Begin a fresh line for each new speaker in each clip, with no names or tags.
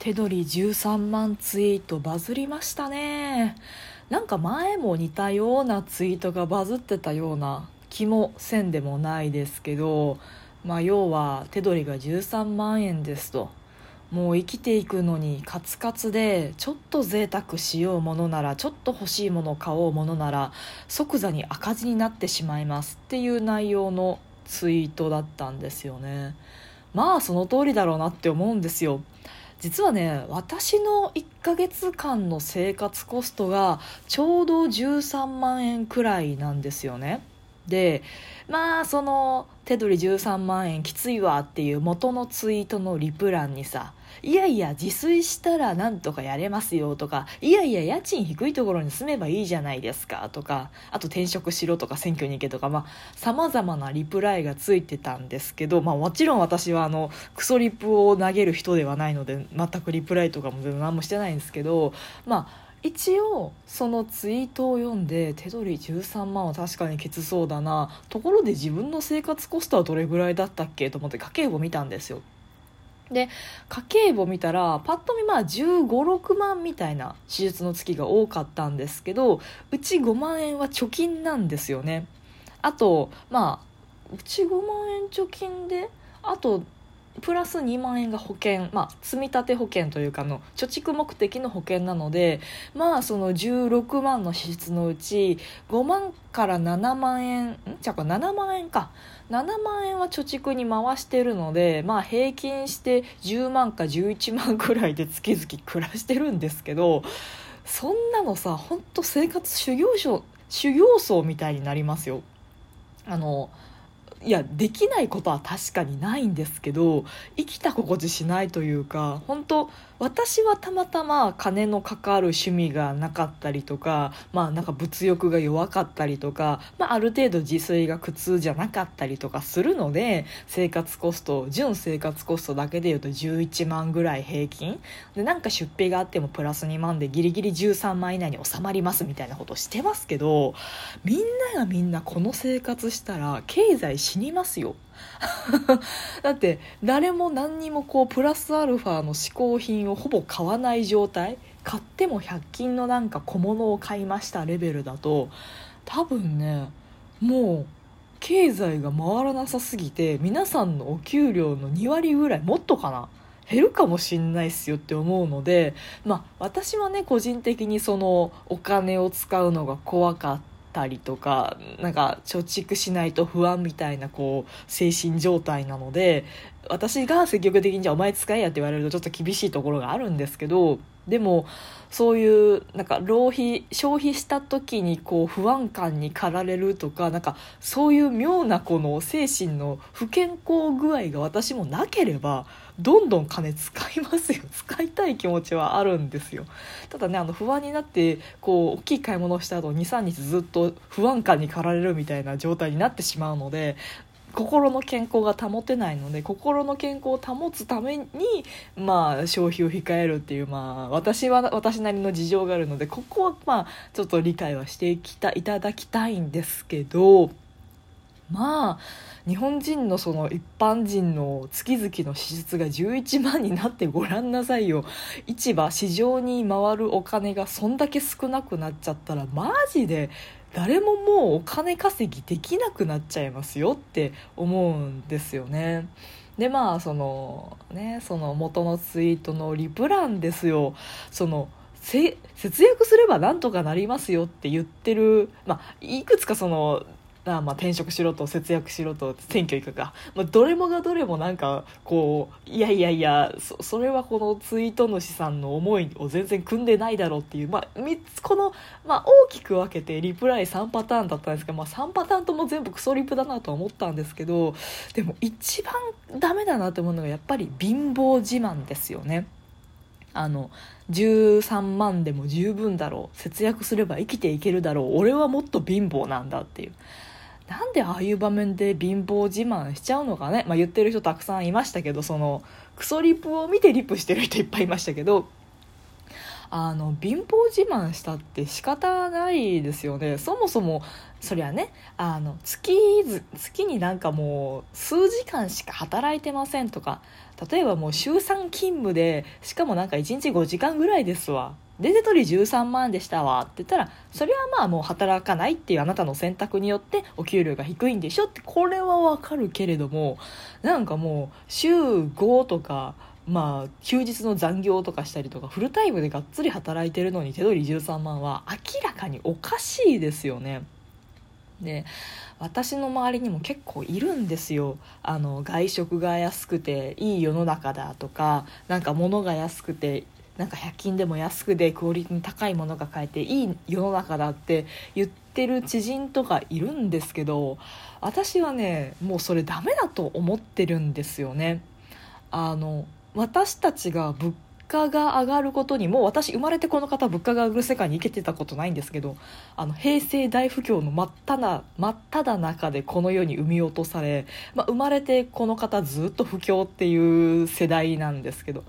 手取り13万ツイートバズりましたね。なんか前も似たようなツイートがバズってたような気もせんでもないですけどまあ要は手取りが13万円ですと。もう生きていくのにカツカツでちょっと贅沢しようものならちょっと欲しいもの買おうものなら即座に赤字になってしまいますっていう内容のツイートだったんですよね。まあその通りだろうなって思うんですよ。実はね私の1ヶ月間の生活コストがちょうど13万円くらいなんですよね。でまあその手取り13万円きついわっていう元のツイートのリプ欄にさいやいや自炊したらなんとかやれますよとかいやいや家賃低いところに住めばいいじゃないですかとかあと転職しろとか選挙に行けとかまあさまざまなリプライがついてたんですけどまあもちろん私はあのクソリプを投げる人ではないので全くリプライとかも全然何もしてないんですけどまあ一応そのツイートを読んで手取り13万は確かにきつそうだな。ところで自分の生活コストはどれぐらいだったっけ？と思って家計簿見たんですよ。で家計簿見たらパッと見まあ1 5 6万みたいな手術の月が多かったんですけどうち5万円は貯金なんですよね。あとまあうち5万円貯金であとプラス2万円が保険、まあ、積立保険というかの貯蓄目的の保険なのでまあその16万の支出のうち5万から7万円ん？じゃあこれ7万円か7万円は貯蓄に回してるのでまあ平均して10万か11万くらいで月々暮らしてるんですけどそんなのさほんと生活修行僧修行僧みたいになりますよ。あのいやできないことは確かにないんですけど生きた心地しないというか本当私はたまたま金のかかる趣味がなかったりとか,、まあ、なんか物欲が弱かったりとか、まあ、ある程度自炊が苦痛じゃなかったりとかするので生活コスト純生活コストだけでいうと11万ぐらい平均でなんか出費があってもプラス2万でギリギリ13万以内に収まりますみたいなことしてますけどみんながみんなこの生活したら経済死にますよ。だって誰も何にもこうプラスアルファの嗜好品をほぼ買わない状態。買っても100均のなんか小物を買いましたレベルだと多分ねもう経済が回らなさすぎて皆さんのお給料の2割ぐらいもっとかな。減るかもしんないっすよって思うのでまあ私はね個人的にそのお金を使うのが怖かったりとかなんか貯蓄しないと不安みたいなこう精神状態なので私が積極的にじゃあお前使えやって言われるとちょっと厳しいところがあるんですけどでもそういうなんか浪費消費した時にこう不安感に駆られるとかなんかそういう妙なこの精神の不健康具合が私もなければどんどん金使いますよ。使いたい気持ちはあるんですよ。ただねあの不安になってこう大きい買い物をした後23日ずっと不安感に駆られるみたいな状態になってしまうので心の健康が保てないので心の健康を保つためにまあ消費を控えるっていうまあ私は私なりの事情があるのでここはまあちょっと理解はしていきたいただきたいんですけどまあ日本人のその一般人の月々の支出が11万になってごらんなさいよ。市場市場に回るお金がそんだけ少なくなっちゃったらマジで誰ももうお金稼ぎできなくなっちゃいますよって思うんですよね。でまあそのねその元のツイートのリプランですよその節約すればなんとかなりますよって言ってる、まあ、いくつかそのあまあ転職しろと節約しろと選挙行くか、まあ、どれもがどれもなんかこういやいやいやそそれはこのツイート主さんの思いを全然組んでないだろうっていう、まあ、3つこの、まあ、大きく分けてリプライ3パターンだったんですけど、まあ、3パターンとも全部クソリプだなとは思ったんですけどでも一番ダメだなと思うのがやっぱり貧乏自慢ですよね。あの13万でも十分だろう。節約すれば生きていけるだろう。俺はもっと貧乏なんだっていう。なんでああいう場面で貧乏自慢しちゃうのかね、まあ、言ってる人たくさんいましたけどそのクソリプを見てリプしてる人いっぱいいましたけど。あの貧乏自慢したって仕方ないですよね。そもそもそりゃねあの月月になんかもう数時間しか働いてませんとか。例えばもう週3勤務でしかもなんか1日5時間ぐらいですわ。手取り13万でしたわって言ったらそれはまあもう働かないっていうあなたの選択によってお給料が低いんでしょってこれはわかるけれどもなんかもう週5とかまあ休日の残業とかしたりとかフルタイムでがっつり働いてるのに手取り13万は明らかにおかしいですよね。で私の周りにも結構いるんですよあの外食が安くていい世の中だとかなんか物が安くてなんか100均でも安くでクオリティの高いものが買えていい世の中だって言ってる知人とかいるんですけど私はねもうそれダメだと思ってるんですよね。あの私たちが物価が上がることにもう私生まれてこの方物価が上がる世界に行けてたことないんですけどあの平成大不況の真っ只真っ只中でこの世に産み落とされ、まあ、生まれてこの方ずっと不況っていう世代なんですけど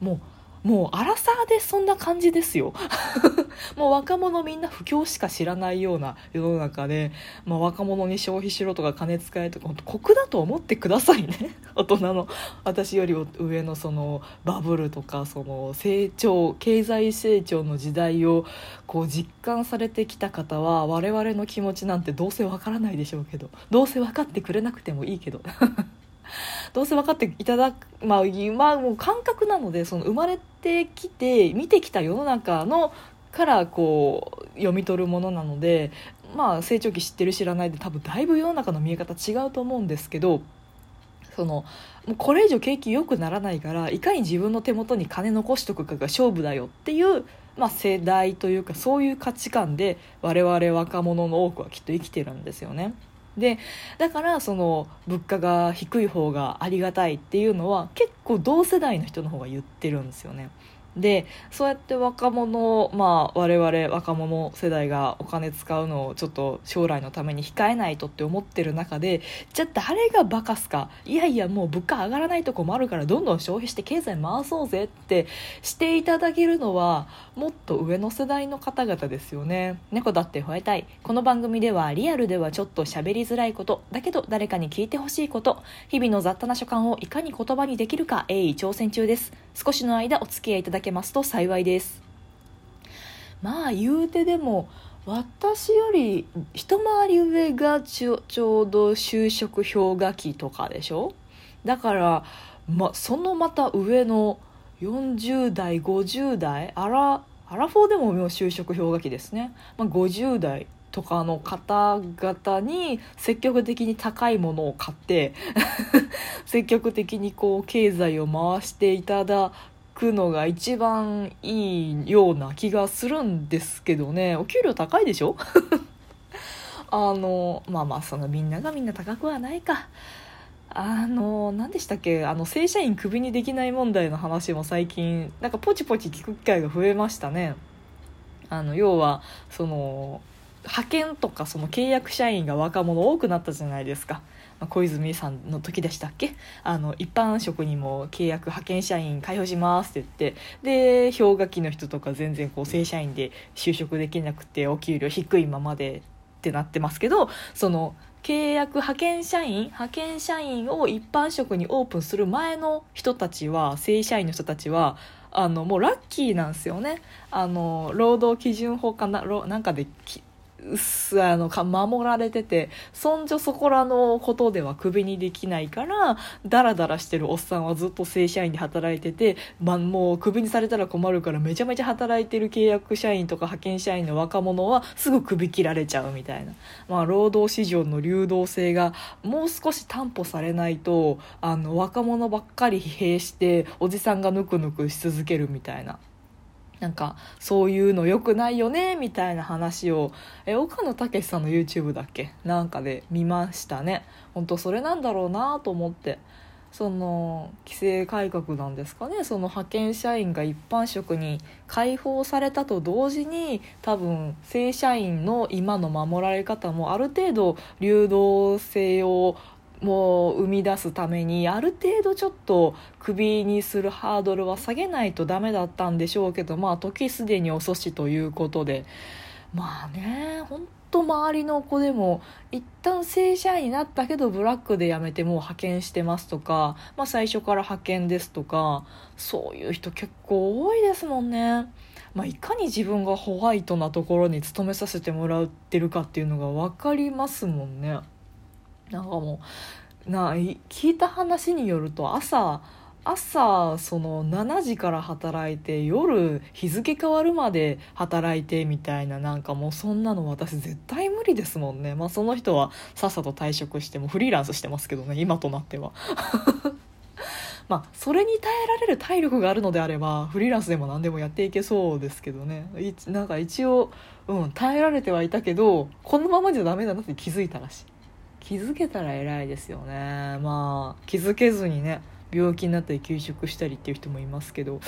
もうもう荒さでそんな感じですよ。もう若者みんな不況しか知らないような世の中で、まあ、若者に消費しろとか金使えとか本当酷だと思ってくださいね。大人の私より上のそのバブルとかその成長経済成長の時代をこう実感されてきた方は我々の気持ちなんてどうせわからないでしょうけどどうせ分かってくれなくてもいいけど。どうせ分かっていただく、まあ、今もう感覚なのでその生まれてきて見てきた世の中のからこう読み取るものなので、まあ、成長期知ってる知らないで多分だいぶ世の中の見え方違うと思うんですけどそのもうこれ以上景気良くならないからいかに自分の手元に金残しとくかが勝負だよっていう、まあ、世代というかそういう価値観で我々若者の多くはきっと生きてるんですよね。でだからその物価が低い方がありがたいっていうのは結構同世代の人の方が言ってるんですよね。でそうやって若者まあ我々若者世代がお金使うのをちょっと将来のために控えないとって思ってる中でじゃあ誰がバカすか？いやいやもう物価上がらないと困るからどんどん消費して経済回そうぜってしていただけるのはもっと上の世代の方々ですよね。猫だって吠えたい。この番組ではリアルではちょっと喋りづらいこと。だけど誰かに聞いてほしいこと。日々の雑多な所感をいかに言葉にできるか。鋭意挑戦中です。少しの間お付き合いいただけますと幸いです。まあ言うてでも私より一回り上がちょちょうど就職氷河期とかでしょ？だから、ま、そのまた上の40代50代アラアラフォーでももう就職氷河期ですね、まあ、50代とかの方々に積極的に高いものを買って 積極的にこう経済を回していただくのが一番いいような気がするんですけどね。お給料高いでしょ？あのまあまあそのみんながみんな高くはないか。あの何でしたっけ？あの正社員クビにできない問題の話も最近なんかポチポチ聞く機会が増えましたね。あの要はその派遣とかその契約社員が若者多くなったじゃないですか。小泉さんの時でしたっけ？あの一般職にも契約派遣社員開放しますって言ってで氷河期の人とか全然こう正社員で就職できなくてお給料低いままでってなってますけどその契約派遣社員派遣社員を一般職にオープンする前の人たちは正社員の人たちはあのもうラッキーなんですよね。あの労働基準法かななんかであのか守られててそんじょそこらのことではクビにできないからダラダラしてるおっさんはずっと正社員で働いてて、まあ、もうクビにされたら困るからめちゃめちゃ働いてる契約社員とか派遣社員の若者はすぐクビ切られちゃうみたいな、まあ、労働市場の流動性がもう少し担保されないとあの若者ばっかり疲弊しておじさんがぬくぬくし続けるみたいな。なんかそういうの良くないよねみたいな話をえ岡野武さんの YouTube だっけ？なんかで見ましたね。本当それなんだろうなと思って。その規制改革なんですかね？その派遣社員が一般職に解放されたと同時に多分正社員の今の守られ方もある程度流動性をもう生み出すためにある程度ちょっとクビにするハードルは下げないとダメだったんでしょうけどまあ時すでに遅しということでまあね本当周りの子でも一旦正社員になったけどブラックで辞めてもう派遣してますとか、まあ、最初から派遣ですとかそういう人結構多いですもんね。まあ、いかに自分がホワイトなところに勤めさせてもらってるかっていうのが分かりますもんね。なんかもうな聞いた話によると朝朝その7時から働いて夜日付変わるまで働いてみたいななんかもうそんなの私絶対無理ですもんね。まあその人はさっさと退職してもフリーランスしてますけどね今となっては。まあそれに耐えられる体力があるのであればフリーランスでも何でもやっていけそうですけどね。なんか一応、うん、耐えられてはいたけどこのままじゃダメだなって気づいたらしい。気づけたら偉いですよね。まあ気づけずにね病気になったり休職したりっていう人もいますけど。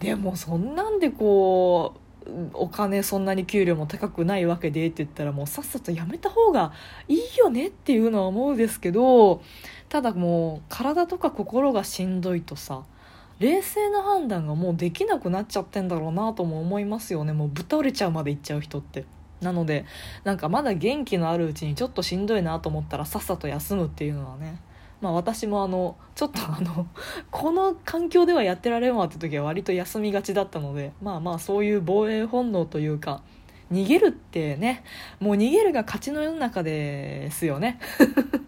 でもそんなんでこうお金そんなに給料も高くないわけでって言ったらもうさっさとやめた方がいいよねっていうのは思うんですけどただもう体とか心がしんどいとさ冷静な判断がもうできなくなっちゃってんだろうなとも思いますよね。もうぶっ倒れちゃうまでいっちゃう人って。なのでなんかまだ元気のあるうちにちょっとしんどいなと思ったらさっさと休むっていうのはね。まあ私もあのちょっとあの この環境ではやってられんわって時は割と休みがちだったのでまあまあそういう防衛本能というか逃げるってねもう逃げるが勝ちの世の中ですよね。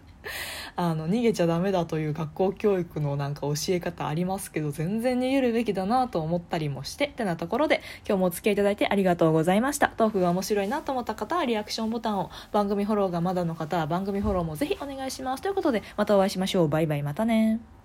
あの逃げちゃダメだという学校教育のなんか教え方ありますけど全然逃げるべきだなと思ったりもしてってなところで今日もお付き合いいただいてありがとうございました。豆腐が面白いなと思った方はリアクションボタンを番組フォローがまだの方は番組フォローもぜひお願いします。ということでまたお会いしましょう。バイバイまたね。